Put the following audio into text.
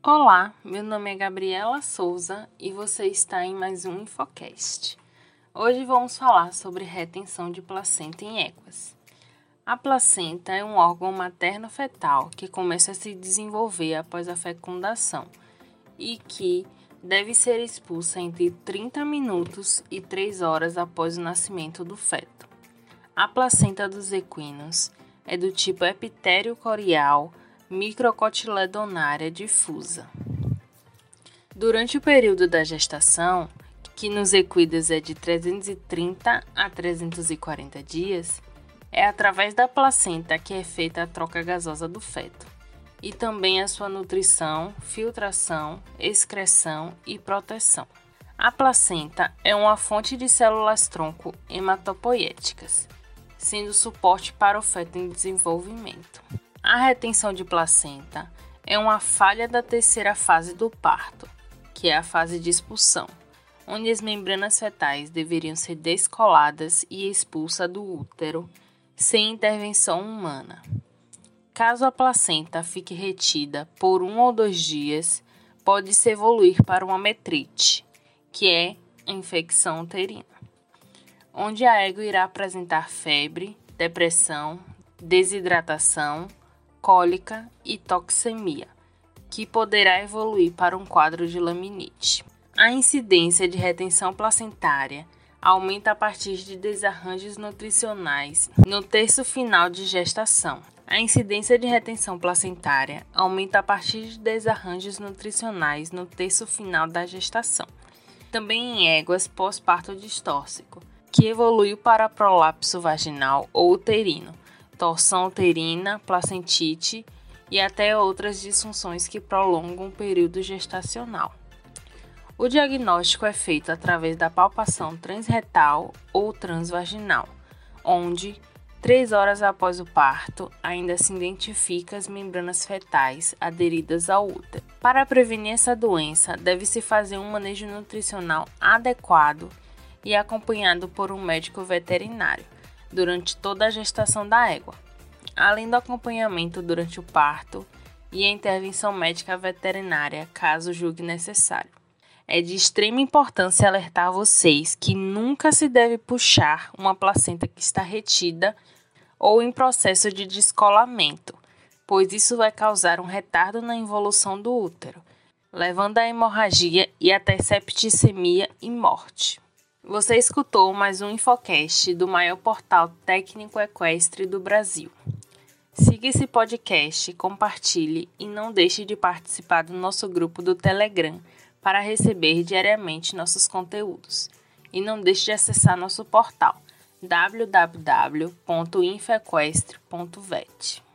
Olá, meu nome é Gabriela Souza e você está em mais um Infocast. Hoje vamos falar sobre retenção de placenta em éguas. A placenta é um órgão materno-fetal que começa a se desenvolver após a fecundação e que deve ser expulsa entre 30 minutos e 3 horas após o nascimento do feto. A placenta dos equinos é do tipo epitério corial microcotiledonária difusa. Durante o período da gestação, que nos equinos é de 330 a 340 dias, é através da placenta que é feita a troca gasosa do feto, e também a sua nutrição, filtração, excreção e proteção. A placenta é uma fonte de células-tronco hematopoéticas, sendo suporte para o feto em desenvolvimento. A retenção de placenta é uma falha da terceira fase do parto, que é a fase de expulsão, onde as membranas fetais deveriam ser descoladas e expulsas do útero sem intervenção humana. Caso a placenta fique retida por um ou dois dias, pode-se evoluir para uma metrite, que é infecção uterina, onde a égua irá apresentar febre, depressão, desidratação, cólica e toxemia, que poderá evoluir para um quadro de laminite. A incidência de retenção placentária aumenta a partir de desarranjos nutricionais no terço final de gestação. A incidência de retenção placentária aumenta a partir de desarranjos nutricionais no terço final da gestação. Também em éguas pós-parto distóxico, que evoluiu para prolapso vaginal ou uterino, torção uterina, placentite e até outras disfunções que prolongam o período gestacional. O diagnóstico é feito através da palpação transretal ou transvaginal, onde, três horas após o parto, ainda se identifica as membranas fetais aderidas ao útero. Para prevenir essa doença, deve-se fazer um manejo nutricional adequado e acompanhado por um médico veterinário durante toda a gestação da égua, além do acompanhamento durante o parto e a intervenção médica veterinária, caso julgue necessário. É de extrema importância alertar vocês que nunca se deve puxar uma placenta que está retida ou em processo de descolamento, pois isso vai causar um retardo na involução do útero, levando à hemorragia e até septicemia e morte. Você escutou mais um Infocast do maior portal técnico equestre do Brasil. Siga esse podcast, compartilhe e não deixe de participar do nosso grupo do Telegram para receber diariamente nossos conteúdos. E não deixe de acessar nosso portal www.infequestre.vet.